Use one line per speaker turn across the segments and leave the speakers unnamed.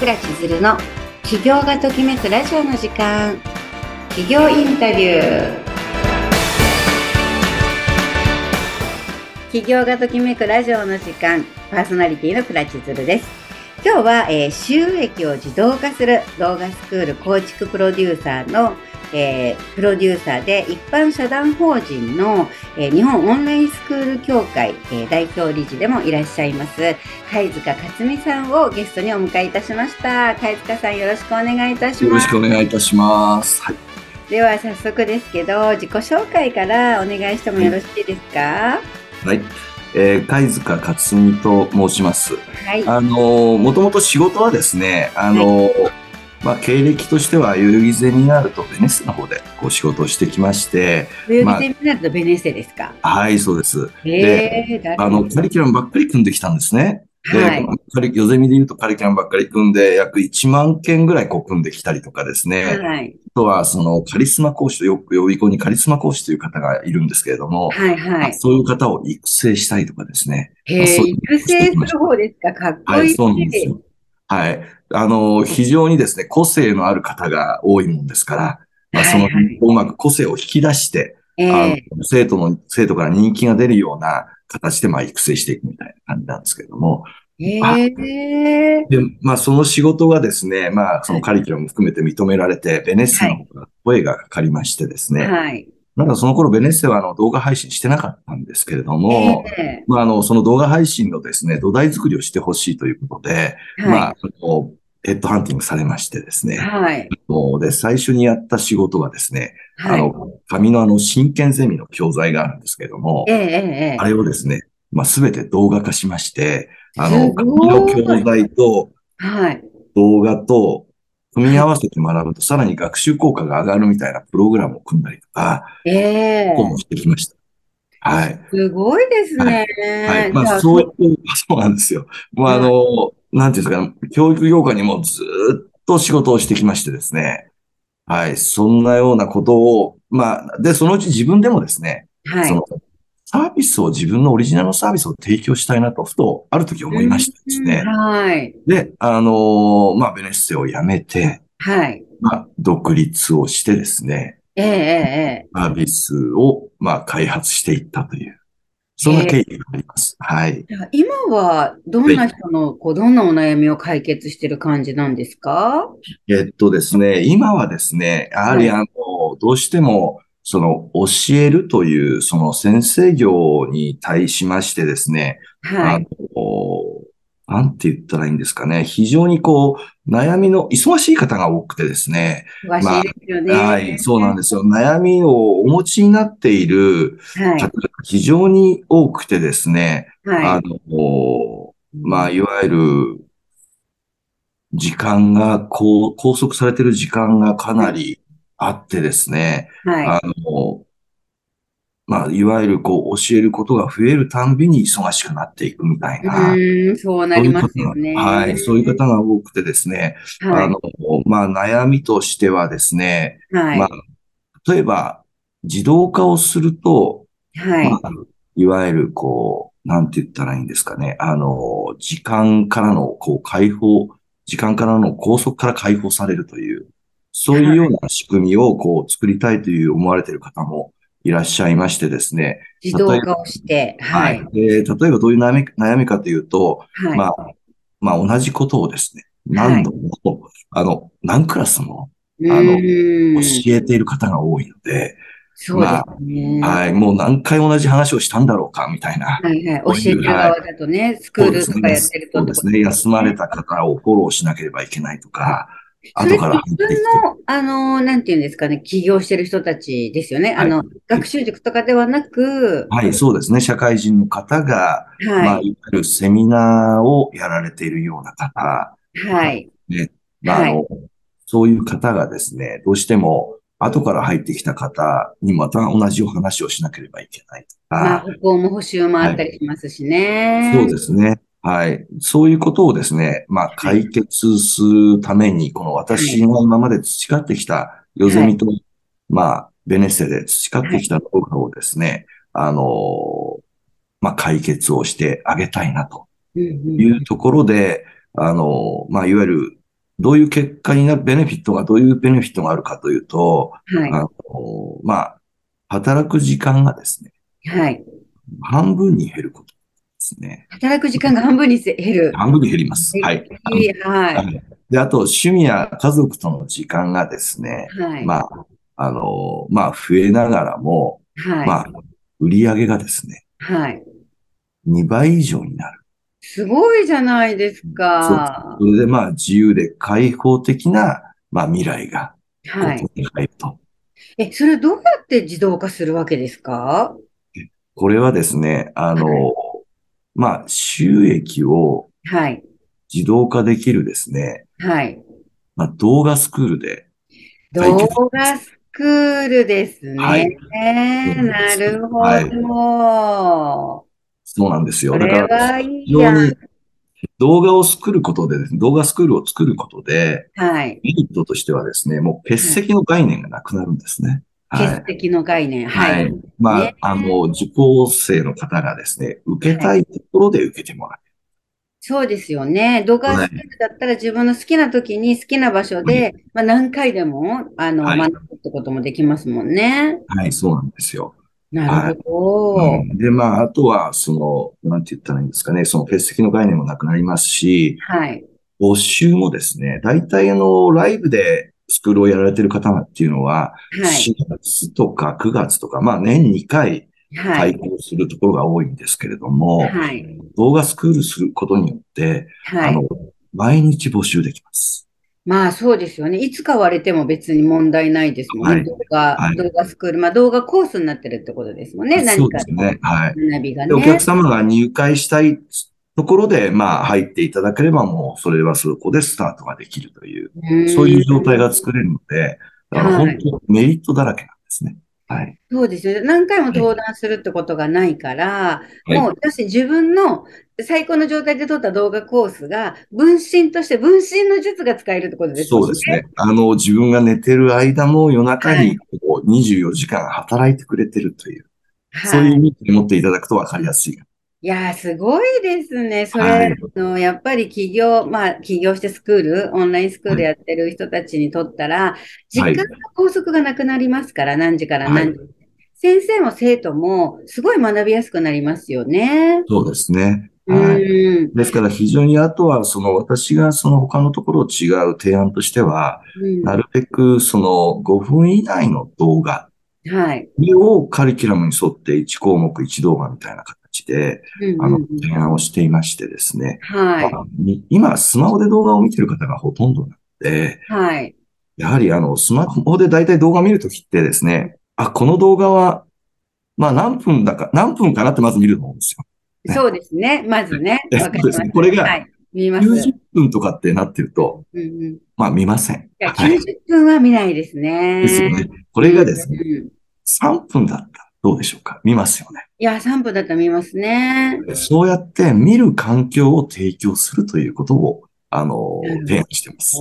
倉千鶴の起業がときめくラジオの時間。起業インタビュー。起業がときめくラジオの時間。パーソナリティの倉千鶴です。今日は、えー、収益を自動化する動画スクール構築プロデューサーのえー、プロデューサーで一般社団法人の、えー、日本オンラインスクール協会、えー、代表理事でもいらっしゃいます貝塚克美さんをゲストにお迎えいたしました。貝塚さんよろしくお願いいたします。
よろしくお願いいたします、はい、
では早速ですけど自己紹介からお願いしてもよろしいですか？
はい、えー、貝塚克美と申します。はい。あのもともと仕事はですね、あの、はい。まあ、経歴としては代々木ゼミナールとベネッセの方でこう仕事をしてきまして、
代々木ゼミナールとベネッセですか、
まあ、はいそうです。であのカリキュラムばっかり組んできたんですね。で、はい、ヨゼミで言うとカリキュラムばっかり組んで、約1万件ぐらいこう組んできたりとかですね。はい。あとは、そのカリスマ講師とよく予備校にカリスマ講師という方がいるんですけれども、はいはい。そういう方を育成したりとかですね。
へえ、育成する方ですか？かっこいい。はい、そうなんですよ。
はい。あの、非常にですね、個性のある方が多いもんですから、まあ、その、うまく個性を引き出して、あの生徒の、生徒から人気が出るような形で、まあ、育成していくみたいな感じなんですけれども、えー、で、まあ、その仕事がですね、まあ、そのカリキュラムも含めて認められて、ベネッセの方が声がかかりましてですね、はい。まだその頃ベネッセはあの動画配信してなかったんですけれども、えー、まあ、あの、その動画配信のですね、土台作りをしてほしいということで、はい、まあ、ヘッドハンティングされましてですね。はい。で、最初にやった仕事がですね、はい、あの、紙のあの、真剣ゼミの教材があるんですけれども、えー、えー、あれをですね、まあ、すべて動画化しまして、あの、紙の教材と、はい。動画と、組み合わせて学ぶと、さらに学習効果が上がるみたいなプログラムを組んだりとか、ええー。もしてきました。はい。
すごいですね。
はい。はい、まあ、そういう、そうなんですよ。もうあの、なんていうんですか、教育業界にもずっと仕事をしてきましてですね。はい。そんなようなことを、まあ、で、そのうち自分でもですね、はい。そのサービスを自分のオリジナルのサービスを提供したいなと、ふとある時思いましたですね。はい。で、あのー、まあ、ベネッセを辞めて、はい。まあ、独立をしてですね。ええええ。サービスを、まあ、開発していったという。そんな経緯があります。はい。
今は、どんな人の、こう、どんなお悩みを解決してる感じなんですか？
えっとですね、今はですね、やはりあの、どうしても、その教えるというその先生業に対しましてですね、はい、あのなんて言ったらいいんですかね。非常にこう、悩みの、忙しい方が多くてですね。
忙しいですよね、
まあ。はい、そうなんですよ。悩みをお持ちになっている方が非常に多くてですね。はい、あの、まあ、いわゆる、時間が、こう、拘束されている時間がかなりあってですね。はい、あの、まあ、いわゆるこう、教えることが増えるたんびに忙しくなっていくみたいな。
うん、そうなりますよね。
はい、そういう方が多くてですね。はい、あの、まあ、悩みとしてはですね。はい、まあ、例えば、自動化をすると、はい。まあ、いわゆるこう、なんて言ったらいいんですかね。あの、時間からのこう解放、時間からの拘束から解放されるという、そういうような仕組みをこう作りたいという思われている方もいらっしゃいましてですね。
自動化をして、
はい。はい、例えばどういう悩み悩みかというと、はい、まあ、まあ同じことをですね、何度も、はい、あの、何クラスも、あの、教えている方が多いので、
そうですね、
まあ。はい。もう何回同じ話をしたんだろうか、みたいな。
はいはい。教えてる側だとね、スクールとかやってると、
そうですね。休まれた方をフォローしなければいけないとか、
後から自分の、あの、なんていうんですかね、起業してる人たちですよね。はい、あの、学習塾とかではなく。
はい、そうですね。社会人の方が、はい、まあ、いわゆるセミナーをやられているような方。はい。ね。まあ、あの、はい、そういう方がですね、どうしても、後から入ってきた方にまた同じお話をしなければいけないとか。まあ、
歩行も補修もあったりしますしね。
そうですね。はい。そういうことをですね、まあ、解決するために、この私が今まで培ってきた、ヨゼミと、まあ、ベネッセで培ってきたノウハウをですね、あの、まあ、解決をしてあげたいなというところで、あの、まあ、いわゆるどういう結果になる、ベネフィットが、どういうベネフィットがあるかというと、
はい。
あのまあ、働く時間がですね、
はい。
半分に減ることですね。
働く時間が半分に減る。
半分に減ります。はい。
はい。
で、あと、趣味や家族との時間がですね、
はい。
まあ、あの、まあ、増えながらも、
はい。
まあ、売り上げがですね、
はい。
2倍以上になる。
すごいじゃないですか。
それで、まあ、自由で開放的な、まあ、未来が、
はい。
入ると。
え、それどうやって自動化するわけですか？
これはですね、あの、
はい
まあ、収益を
はい。
自動化できるですね、
はい。
まあ、動画スクールで
動画スクールですね。
はい
なるほ
はい
ど。
そうなんですよ。
こ
だから、非。常に動画を作ることでですね、動画スクールを作ることで、
はい。
メリットとしてはですね、もう欠席の概念がなくなるんですね。はい。
欠席の概念。
は
はいい。。
まあ
ね、
あの、受講生の方がですね、受けたいところで受けてもらう。
そうですよね。動画スクールだったら自分の好きな時に好きな場所で、まあ、何回でも、あの、
はい
学ぶってこともできますもんね。
はい、そうなんですよ。
なるほど。
うんで、まあ、あとは、その、なんて言ったらいいんですかね、その欠席の概念もなくなりますし、
はい。
募集もですね、大体あの、ライブでスクールをやられてる方っていうのは、
はい。
4月とか9月とか、まあ年2回
はい。
開講するところが多いんですけれども、
はい。
動画スクールすることによって、
はい。
あの、毎日募集できます。
まあそうですよね。いつ買われても別に問題ないですもんね。
はい
動画、
はい
動画スクール。まあ動画コースになってるってことですもんね。
そ
何か
うですね。はい。
の学びが
で、お
ね
客。様が入会したいところで、まあ入っていただければもう、それはそこでスタートができるという、そういう状態が作れるので、だから
はい
本当メリットだらけなんですね。はい。
そうですよね。何回も登壇するってことがないから、
はい
もう私自分の最高の状態で撮った動画コースが分身として分身の術が使えるってことです
そうですね。あの、自分が寝てる間も夜中にこう24時間働いてくれてるという、そういう
はい。
意味で持っていただくと分かりやすい。
いやー、すごいですね。それ、
はい
あの、やっぱり起業、まあ、起業してスクール、オンラインスクールやってる人たちにとったら、時間の拘束がなくなりますから、何時から何時。先生も生徒もすごい学びやすくなりますよね。
そうですね。
う
はい。
ん。
ですから非常にあとは、その私がその他のところ違う提案としては、
うん
なるべくその5分以内の動画
はい。
をカリキュラムに沿って1項目1動画みたいな形で、あの提案をしていましてですね。
はい。
まあみ今、スマホで動画を見てる方がほとんどなので、
はい。
やはりあの、スマホで大体動画見るときってですね、あ、この動画は、まあ何分だか、何分かなってまず見ると思うんですよ。ね
そうですね。まずね。
え
わかります。
そうですねこれが
はい。見ます。
90分とかってなってると、
うんうん。い
まあ見ません。い。
90分は見ないですね。
ですよね。これがですね、
うんうん
3分だったらどうでしょうか見ますよね。
いや、3分だったら見ますね。
そうやって見る環境を提供するということを、あの
うん、
提案してます。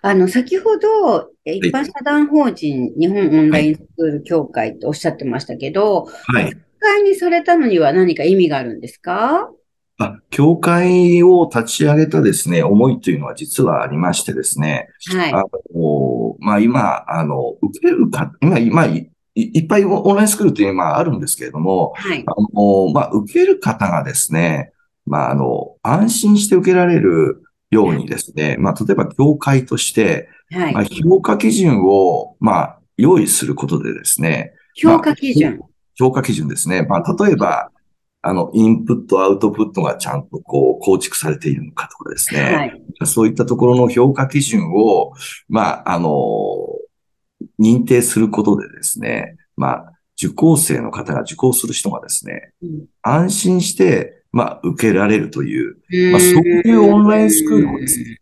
あの、先ほど、え一般社団法人日本オンラインスクール協会とおっしゃってましたけど、
はい。
協会にされたのには何か意味があるんですか？
あ、教会を立ち上げたですね、思いというのは実はありましてですね、
はい。
あの、まあ、今、あの、受けるか、今、今、いいっぱいオンラインスクールっていうのはあるんですけれども、
はい。
あの、まあ、受ける方がですね、まあ、あの、安心して受けられるようにですね、まあ、例えば教会として、
はい
まあ、。評価基準を、まあ、用意することでですね、
評価基準。
評価基準ですね。まあ、例えば、あの、インプット、アウトプットがちゃんとこう、構築されているのかとかですね。
はい。
そういったところの評価基準を、まあ、あの、認定することでですね、まあ、受講生の方が受講する人がですね、
うん
安心して、まあ、受けられるという、まあ、そういうオンラインスクールをですね、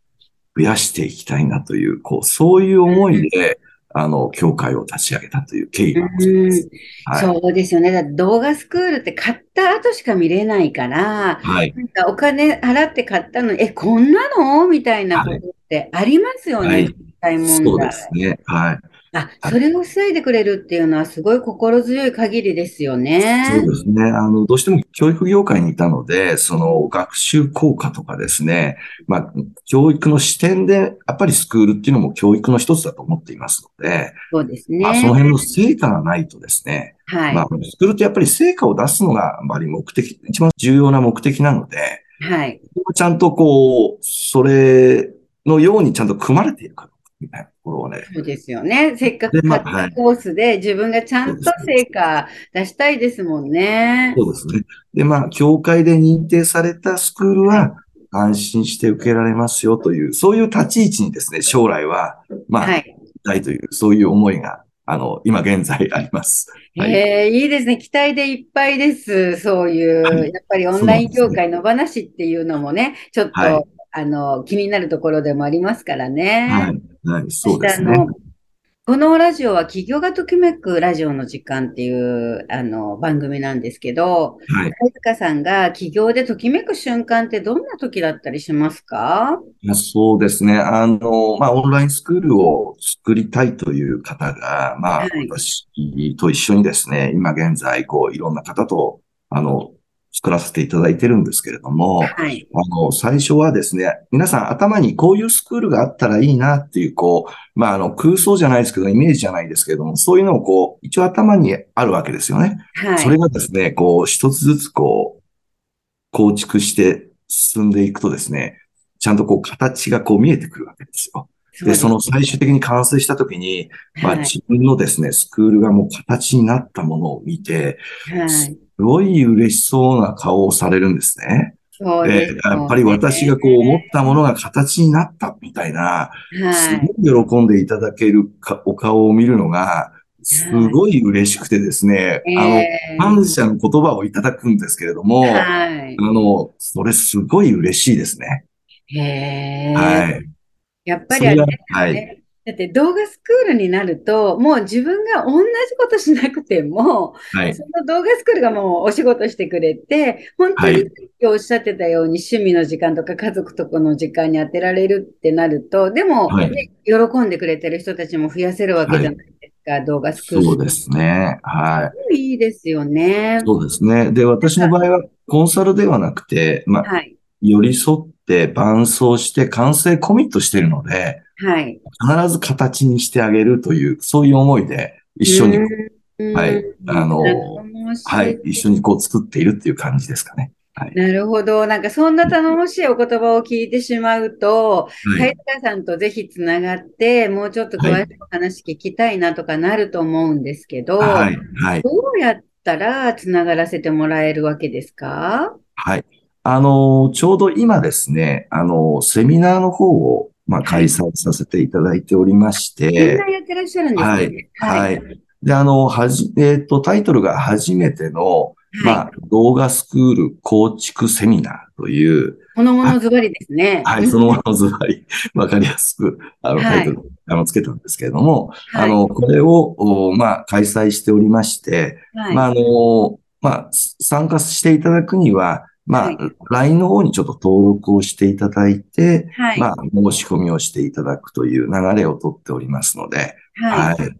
増やしていきたいなという、こう、そういう思いで、あの、協会を立ち上げたという経緯がございます。はい。
そうですよね。だ動画スクールって買った後しか見れないから、
はい。
なんかお金払って買ったのに、え、こんなの？みたいなことってありますよね、
はい
実際問題。
そうですね。はい。
あ、それを防いでくれるっていうのはすごい心強い限りですよね。
そうですね。あの、どうしても教育業界にいたので、その学習効果とかですね、まあ、教育の視点で、やっぱりスクールっていうのも教育の一つだと思っていますので、
そうですね。
まあ、その辺の成果がないとですね、
はい。
まあ、スクールってやっぱり成果を出すのが、あまり目的、一番重要な目的なので、
はい。
ちゃんとこう、それのようにちゃんと組まれているかどうかみたいなところをね、
そうですよね。せっかく買ったコースで自分がちゃんと成果出したいですもんね。
そうですね。で、まあ、協会で認定されたスクールは、安心して受けられますよという、そういう立ち位置にですね、将来は、まあ、
はい
い。たいという、そういう思いが、あの、今現在あります。はい。
ええいいですね。期待でいっぱいです。そういう、
はい
やっぱりオンライン業界の話っていうのもね、ちょっと、
はい
あの、気になるところでもありますからね。
はい。はい。そうですね。
このラジオは企業がときめくラジオの時間っていうあの番組なんですけど、
はい。
貝塚さんが起業でときめく瞬間ってどんな時だったりしますか？
まあそうですね。あの、まあ、オンラインスクールを作りたいという方が、まあ
はい、
私と一緒にですね、今現在、こう、いろんな方と、あの、作らせていただいてるんですけれども、
はい。
あの、最初はですね、皆さん頭にこういうスクールがあったらいいなっていう、こう、まあ、あの、空想じゃないですけど、イメージじゃないですけども、そういうのをこう、一応頭にあるわけですよね。
はい。
それがですね、こう、一つずつこう、構築して進んでいくとですね、ちゃんとこう、形がこう見えてくるわけですよ。で、その最終的に完成したときに、まあ、
はい
自分のですね、スクールがもう形になったものを見て、
はい。
すごい嬉しそうな顔をされるんですね。で
そうです、
やっぱり私がこう思ったものが形になったみたいな、す
はい。
ごい喜んでいただけるかお顔を見るのが、すごい嬉しくてですね、あの、
えー
感謝の言葉をいただくんですけれども、
はい。
あの、それすごい嬉しいですね。
へえ。
はい。
やっぱりあれですよ
はい
ね。だって動画スクールになると、もう自分が同じことしなくても、
はい。
その動画スクールがもうお仕事してくれて、本当に
はい
今日おっしゃってたように趣味の時間とか家族とこの時間に当てられるってなると、でも、
はい
ね喜んでくれてる人たちも増やせるわけじゃないですか、動画スクール。
そうですね。はい。
いいですよね。
そうですね。で、私の場合はコンサルではなくて、まあ、
はい。
寄り添って伴走して完成コミットしているので、
はい。
必ず形にしてあげるという、そういう思いで一緒に、
うん
はいあのはい、一緒にこう作っているっていう感じですかね。はい。
なるほど。なんかそんな頼もしいお言葉を聞いてしまうと、
はい。
貝塚さんとぜひつながって、もうちょっと詳しいお話聞きたいなとかなると思うんですけど、
はい。はい。
どうやったらつながらせてもらえるわけですか？
はい。あの、ちょうど今ですね、あの、セミナーの方を、まあ、開催させていただいておりまし
みん
て、
なやってらっしゃるんですよね。
はい。で、あの、はじ、えっと、タイトルが初めての、まあ、動画スクール構築セミナーという、
このものズバリですね。
はい、そのままズバリ、わかりやすく、あの、
はい。
タイトル、あの、つけたんですけれども、
はい。
あの、これを、おまあ、開催しておりまして、
はい。
まあ、あの、まあ、参加していただくには、まあ、
はい
LINE の方にちょっと登録をしていただいて、
はい。
まあ、申し込みをしていただくという流れをとっておりますので、
はい。
はい。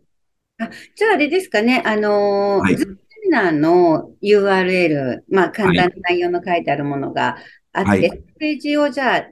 じゃああれですかね、あのー、
はい
ズームセミナーの URL、まあ簡単な内容の書いてあるものがあって、
はい
ページをじゃあ、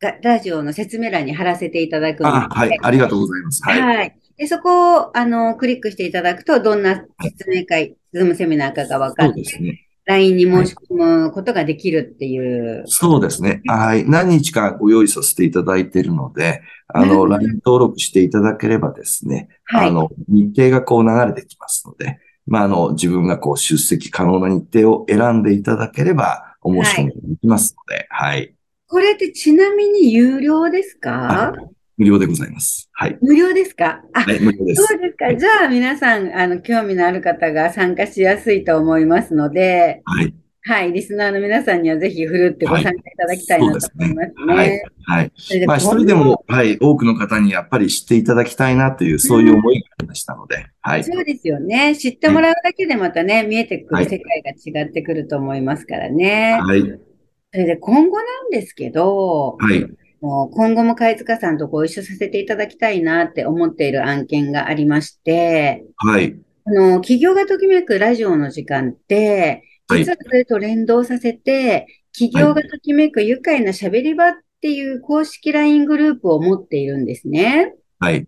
がラジオの説明欄に貼らせていただくの
あ、はい。ありがとうございます。はい。
はい。で、そこを、あの、クリックしていただくと、どんな説明会、ズームセミナーかが分かって、
そうですね。
LINE に申し込むことができるっていう。
そうですね。はい。何日かご用意させていただいているので、あの、LINE 登録していただければですね、
はい。
あの、日程がこう流れてきますので、まあ、あの、自分がこう出席可能な日程を選んでいただければ、お申し込みできますので、はい。
これってちなみに有料ですか？
はい無料でございます。はい。
無料ですか？あ、
はい、無料です。
そうですか。じゃあ皆さん、あの、興味のある方が参加しやすいと思いますので、
はい。
はい、リスナーの皆さんにはぜひふるってご参加いただきたいなと思います
はい
ね。。
はい。
それで
まあ、一人でも、はい、多くの方にやっぱり知っていただきたいなという、そういう思いがありましたので、はい。
そうですよね。知ってもらうだけでまたね、見えてく
はい
る世界が違ってくると思いますからね。
はい。
それで今後なんですけど、
はい。
もう今後も貝塚さんとご一緒させていただきたいなって思っている案件がありまして、
はい。
あの、企業がときめくラジオの時間って、実はそれと連動させて、企業がときめく愉快な喋り場っていう公式 LINE グループを持っているんですね。
はい。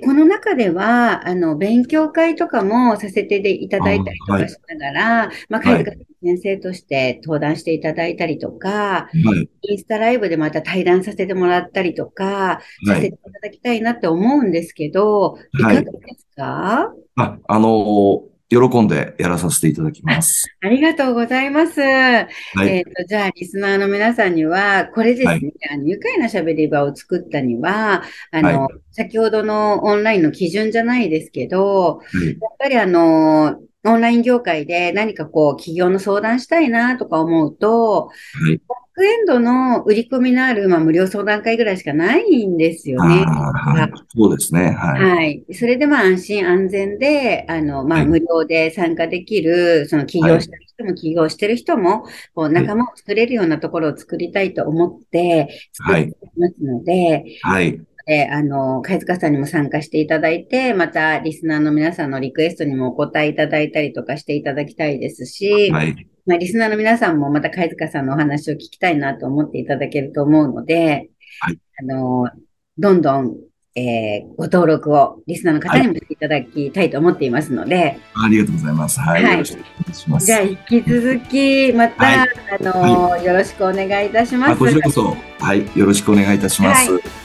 この中では、あの、勉強会とかもさせていただいたりとかしながら、はい、まあ、貝塚先生として登壇していただいたりとか、はい、インスタライブでまた対談させてもらったりとか、させていただきたいなって思うんですけど、い、かがですか？
あ、あのー喜んでやらさせていただきます。
ありがとうございます。はい、えっ、ー、と、じゃあ、リスナーの皆さんには、これですね、はい、あの愉快な喋り場を作ったには、あの、はい、先ほどのオンラインの基準じゃないですけど、やっぱりあの、オンライン業界で何かこう、企業の相談したいなとか思うと、はいクエンドの売り込みのある、まあ、無料相談会ぐらいしかないんですよね。
はい、そうですね。はい。
はい。それでまあ安心安全で、あの、まあ無料で参加できる、その起業してる人も起業してる人も、こう仲間を作れるようなところを作りたいと思って作ってますので、
はい。
で、あの、貝塚さんにも参加していただいて、またリスナーの皆さんのリクエストにもお答えいただいたりとかしていただきたいですし、はい。まあ、リスナーの皆さんもまた貝塚さんのお話を聞きたいなと思っていただけると思うので、はい。あの、どんどん、えー、ご登録をリスナーの方にもしていただきたいと思っていますので、はい、
ありがとうございます。はい。はい、よろしくお願いします。
じゃあ、引き続き、また、はい、あの、はい、よろしくお願いいたします。
こちらこそ、はい、よろしくお願いいたします。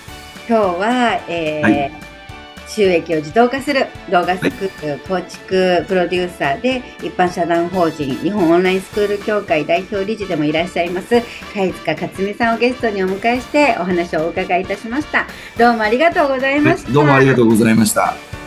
今日は、えー収益を自動化する動画作る構築プロデューサーで一般社団法人日本オンラインスクール協会代表理事でもいらっしゃいます貝塚克美さんをゲストにお迎えしてお話をお伺いいたしました。どうもありがとうございました。
どうもありがとうございました